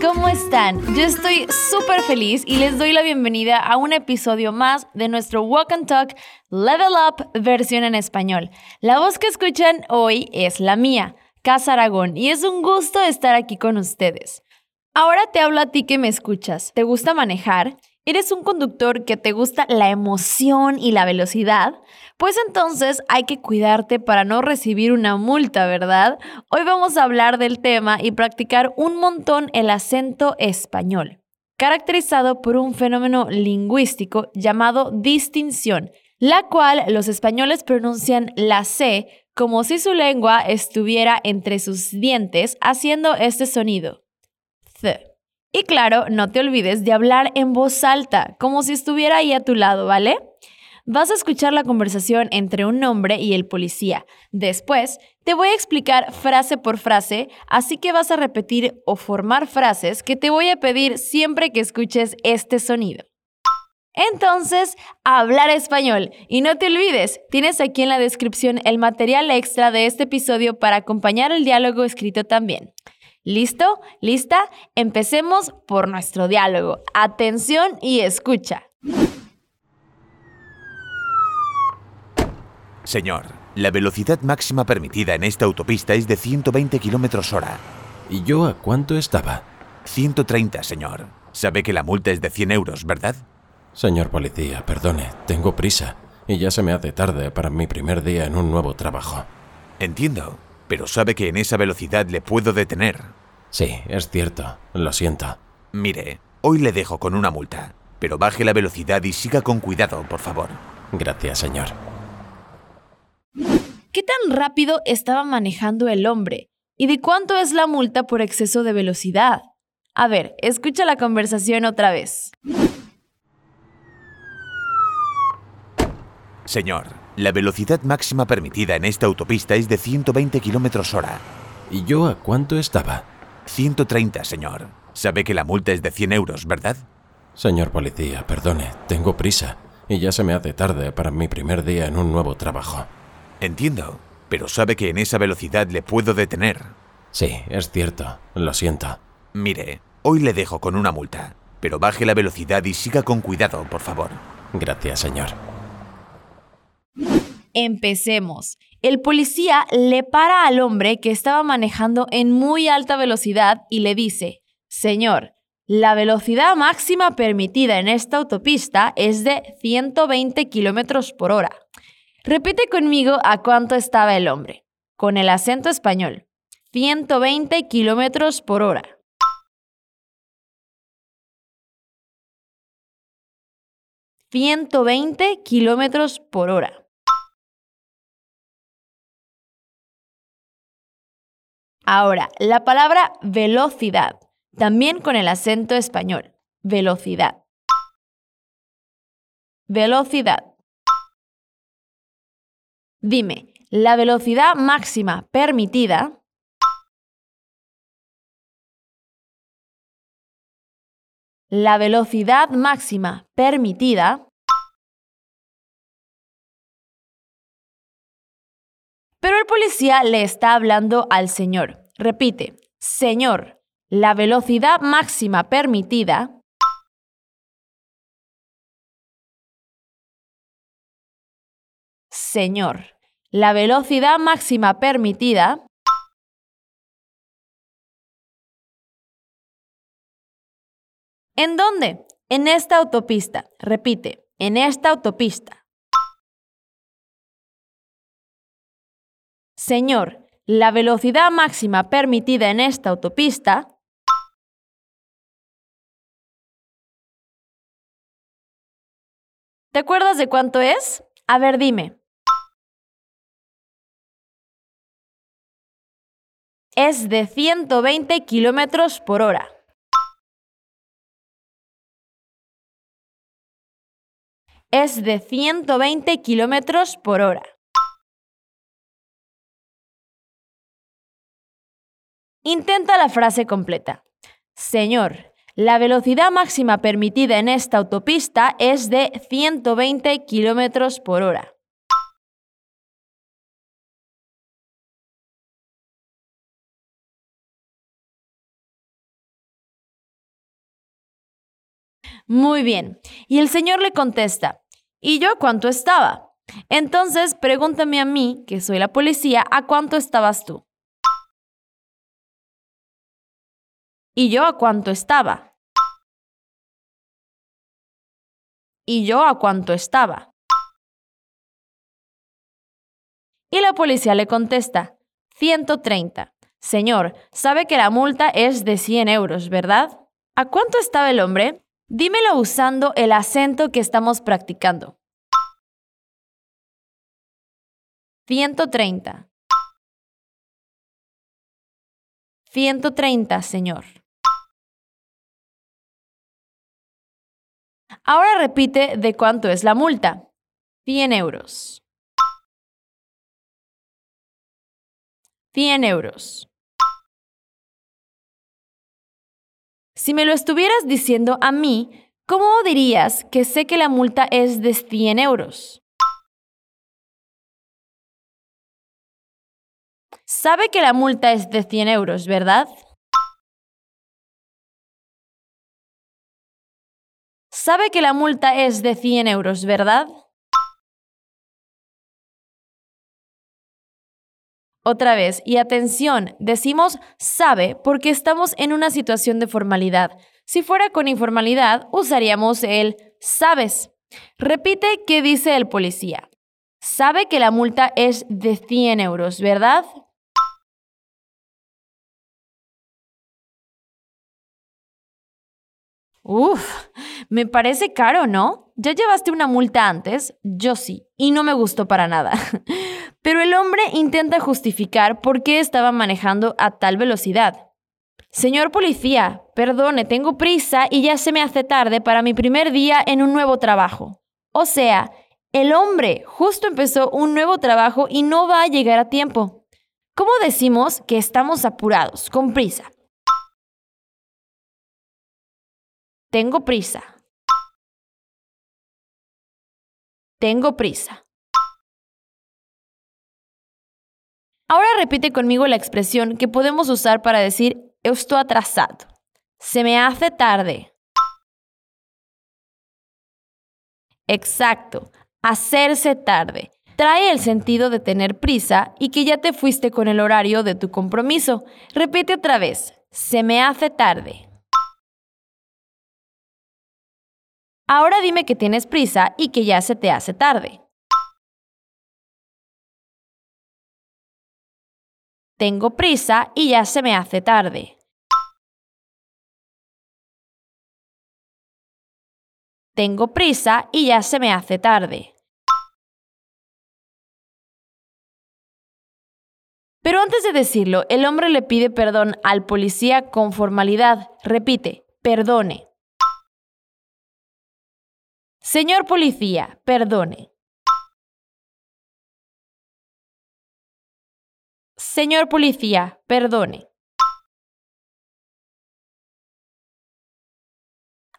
¿cómo están? Yo estoy súper feliz y les doy la bienvenida a un episodio más de nuestro Walk and Talk Level Up versión en español. La voz que escuchan hoy es la mía, Casa Aragón, y es un gusto estar aquí con ustedes. Ahora te hablo a ti que me escuchas. ¿Te gusta manejar? ¿Eres un conductor que te gusta la emoción y la velocidad? Pues entonces hay que cuidarte para no recibir una multa, ¿verdad? Hoy vamos a hablar del tema y practicar un montón el acento español, caracterizado por un fenómeno lingüístico llamado distinción, la cual los españoles pronuncian la C como si su lengua estuviera entre sus dientes haciendo este sonido. C. Y claro, no te olvides de hablar en voz alta, como si estuviera ahí a tu lado, ¿vale? Vas a escuchar la conversación entre un hombre y el policía. Después, te voy a explicar frase por frase, así que vas a repetir o formar frases que te voy a pedir siempre que escuches este sonido. Entonces, hablar español. Y no te olvides, tienes aquí en la descripción el material extra de este episodio para acompañar el diálogo escrito también. ¿Listo? ¿Lista? Empecemos por nuestro diálogo. Atención y escucha. Señor, la velocidad máxima permitida en esta autopista es de 120 kilómetros hora. ¿Y yo a cuánto estaba? 130, señor. Sabe que la multa es de 100 euros, ¿verdad? Señor policía, perdone, tengo prisa y ya se me hace tarde para mi primer día en un nuevo trabajo. Entiendo, pero sabe que en esa velocidad le puedo detener. Sí, es cierto, lo siento. Mire, hoy le dejo con una multa, pero baje la velocidad y siga con cuidado, por favor. Gracias, señor. ¿Qué tan rápido estaba manejando el hombre? ¿Y de cuánto es la multa por exceso de velocidad? A ver, escucha la conversación otra vez. Señor, la velocidad máxima permitida en esta autopista es de 120 kilómetros hora. ¿Y yo a cuánto estaba? 130, señor. Sabe que la multa es de 100 euros, ¿verdad? Señor policía, perdone, tengo prisa y ya se me hace tarde para mi primer día en un nuevo trabajo. Entiendo, pero sabe que en esa velocidad le puedo detener. Sí, es cierto, lo siento. Mire, hoy le dejo con una multa, pero baje la velocidad y siga con cuidado, por favor. Gracias, señor. Empecemos. El policía le para al hombre que estaba manejando en muy alta velocidad y le dice, Señor, la velocidad máxima permitida en esta autopista es de 120 kilómetros por hora. Repite conmigo a cuánto estaba el hombre, con el acento español. 120 kilómetros por hora. ¿120 kilómetros por hora? Ahora, la palabra velocidad, también con el acento español. Velocidad. Velocidad. Dime, la velocidad máxima permitida la velocidad máxima permitida Pero el policía le está hablando al señor. Repite, señor, la velocidad máxima permitida Señor, la velocidad máxima permitida ¿En dónde? En esta autopista. Repite, en esta autopista. Señor, la velocidad máxima permitida en esta autopista ¿Te acuerdas de cuánto es? A ver, dime. Es de 120 kilómetros por hora. Es de 120 kilómetros por hora. Intenta la frase completa. Señor, la velocidad máxima permitida en esta autopista es de 120 kilómetros por hora. Muy bien. Y el señor le contesta, ¿y yo cuánto estaba? Entonces pregúntame a mí, que soy la policía, ¿a cuánto estabas tú? ¿Y yo a cuánto estaba? ¿Y yo a cuánto estaba? Y la policía le contesta, 130. Señor, sabe que la multa es de 100 euros, ¿verdad? ¿A cuánto estaba el hombre? Dímelo usando el acento que estamos practicando. 130. 130, señor. Ahora repite de cuánto es la multa. 100 euros. 100 euros. Si me lo estuvieras diciendo a mí, ¿cómo dirías que sé que la multa es de 100 euros? Sabe que la multa es de 100 euros, ¿verdad? Sabe que la multa es de 100 euros, ¿verdad? Otra vez, y atención, decimos sabe porque estamos en una situación de formalidad. Si fuera con informalidad, usaríamos el sabes. Repite qué dice el policía. Sabe que la multa es de 100 euros, ¿verdad? Uf, me parece caro, ¿no? ¿Ya llevaste una multa antes? Yo sí, y no me gustó para nada. Pero el hombre intenta justificar por qué estaba manejando a tal velocidad. Señor policía, perdone, tengo prisa y ya se me hace tarde para mi primer día en un nuevo trabajo. O sea, el hombre justo empezó un nuevo trabajo y no va a llegar a tiempo. ¿Cómo decimos que estamos apurados, con prisa? Tengo prisa. Tengo prisa. Ahora repite conmigo la expresión que podemos usar para decir estoy atrasado. Se me hace tarde. Exacto, hacerse tarde. Trae el sentido de tener prisa y que ya te fuiste con el horario de tu compromiso. Repite otra vez. Se me hace tarde. Ahora dime que tienes prisa y que ya se te hace tarde. Tengo prisa y ya se me hace tarde. Tengo prisa y ya se me hace tarde. Pero antes de decirlo, el hombre le pide perdón al policía con formalidad. Repite, perdone. Señor policía, perdone. Señor policía, perdone.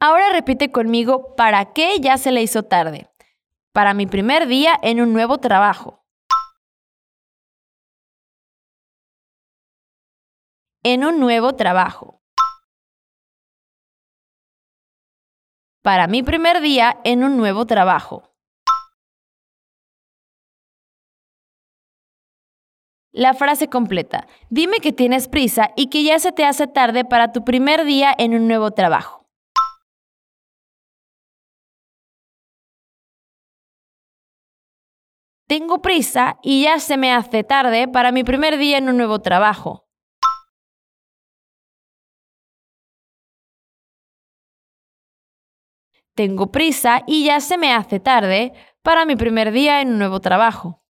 Ahora repite conmigo para qué ya se le hizo tarde. Para mi primer día en un nuevo trabajo. En un nuevo trabajo. Para mi primer día en un nuevo trabajo. La frase completa. Dime que tienes prisa y que ya se te hace tarde para tu primer día en un nuevo trabajo. Tengo prisa y ya se me hace tarde para mi primer día en un nuevo trabajo. Tengo prisa y ya se me hace tarde para mi primer día en un nuevo trabajo.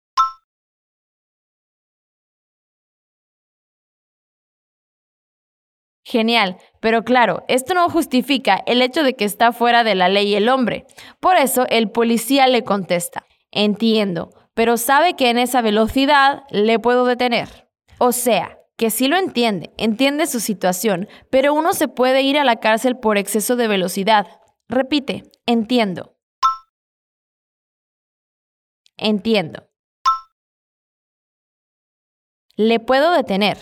Genial, pero claro, esto no justifica el hecho de que está fuera de la ley el hombre. Por eso el policía le contesta, entiendo, pero sabe que en esa velocidad le puedo detener. O sea, que sí lo entiende, entiende su situación, pero uno se puede ir a la cárcel por exceso de velocidad, Repite, entiendo. Entiendo. Le puedo detener.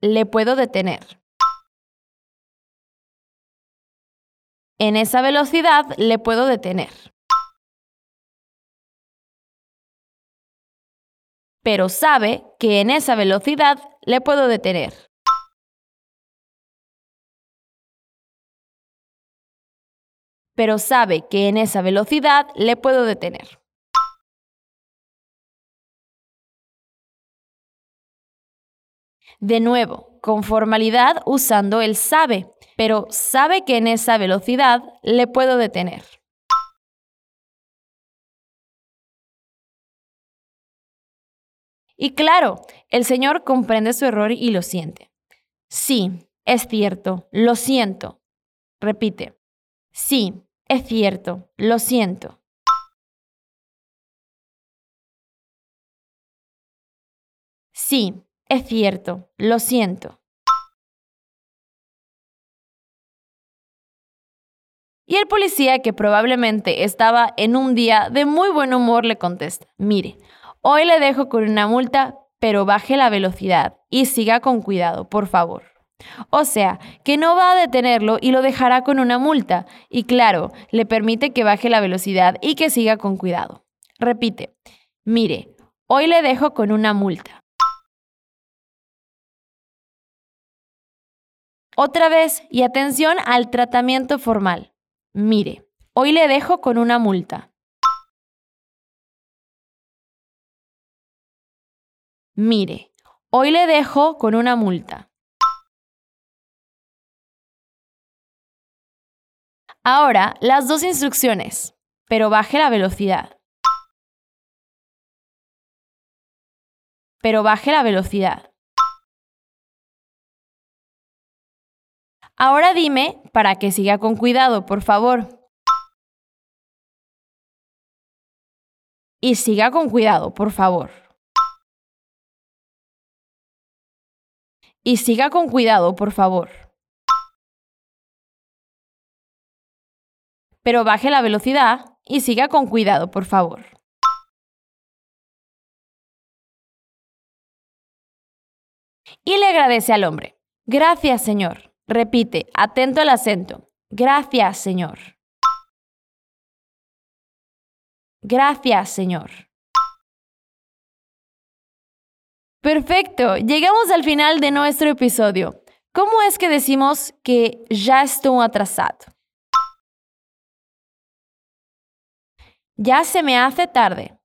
Le puedo detener. en esa velocidad le puedo detener. Pero sabe que en esa velocidad le puedo detener. Pero sabe que en esa velocidad le puedo detener. De nuevo, con formalidad usando el sabe, pero sabe que en esa velocidad le puedo detener. Y claro, el Señor comprende su error y lo siente. Sí, es cierto, lo siento. Repite. Sí, es cierto, lo siento. Sí, es cierto, lo siento. Y el policía, que probablemente estaba en un día de muy buen humor, le contesta, mire, hoy le dejo con una multa, pero baje la velocidad y siga con cuidado, por favor. O sea, que no va a detenerlo y lo dejará con una multa. Y claro, le permite que baje la velocidad y que siga con cuidado. Repite, mire, hoy le dejo con una multa. Otra vez, y atención al tratamiento formal. Mire, hoy le dejo con una multa. Mire, hoy le dejo con una multa. Ahora, las dos instrucciones, pero baje la velocidad. Pero baje la velocidad. Ahora dime para que siga con cuidado, por favor. Y siga con cuidado, por favor. Y siga con cuidado, por favor. Pero baje la velocidad y siga con cuidado, por favor. Y le agradece al hombre. Gracias, Señor. Repite, atento al acento. Gracias, Señor. Gracias, Señor. Perfecto, llegamos al final de nuestro episodio. ¿Cómo es que decimos que ya estoy atrasado? Ya se me hace tarde.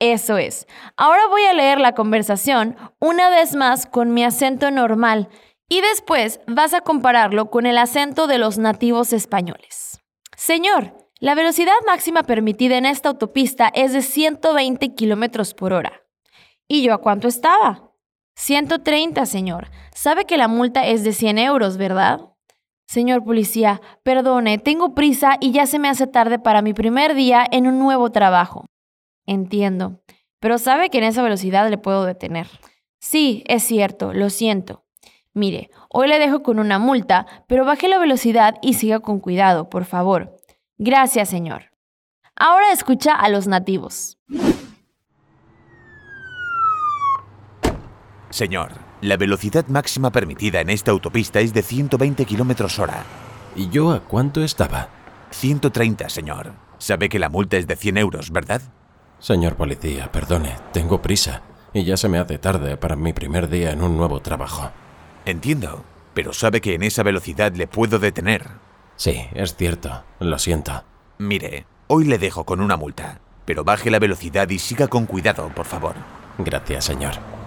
Eso es. Ahora voy a leer la conversación una vez más con mi acento normal y después vas a compararlo con el acento de los nativos españoles. Señor, la velocidad máxima permitida en esta autopista es de 120 kilómetros por hora. ¿Y yo a cuánto estaba? 130, señor. Sabe que la multa es de 100 euros, ¿verdad? Señor policía, perdone, tengo prisa y ya se me hace tarde para mi primer día en un nuevo trabajo. Entiendo. Pero sabe que en esa velocidad le puedo detener. Sí, es cierto, lo siento. Mire, hoy le dejo con una multa, pero baje la velocidad y siga con cuidado, por favor. Gracias, señor. Ahora escucha a los nativos. Señor, la velocidad máxima permitida en esta autopista es de 120 kilómetros hora. ¿Y yo a cuánto estaba? 130, señor. Sabe que la multa es de 100 euros, ¿verdad? Señor policía, perdone, tengo prisa y ya se me hace tarde para mi primer día en un nuevo trabajo. Entiendo, pero sabe que en esa velocidad le puedo detener. Sí, es cierto, lo siento. Mire, hoy le dejo con una multa, pero baje la velocidad y siga con cuidado, por favor. Gracias, señor.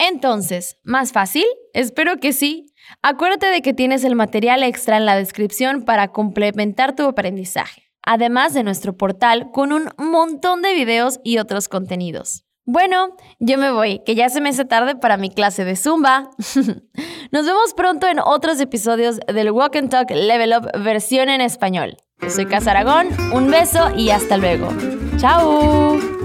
Entonces, ¿más fácil? Espero que sí. Acuérdate de que tienes el material extra en la descripción para complementar tu aprendizaje además de nuestro portal con un montón de videos y otros contenidos. Bueno, yo me voy, que ya se me hace tarde para mi clase de Zumba. Nos vemos pronto en otros episodios del Walk and Talk Level Up versión en español. Soy Casa Aragón, un beso y hasta luego. ¡Chao!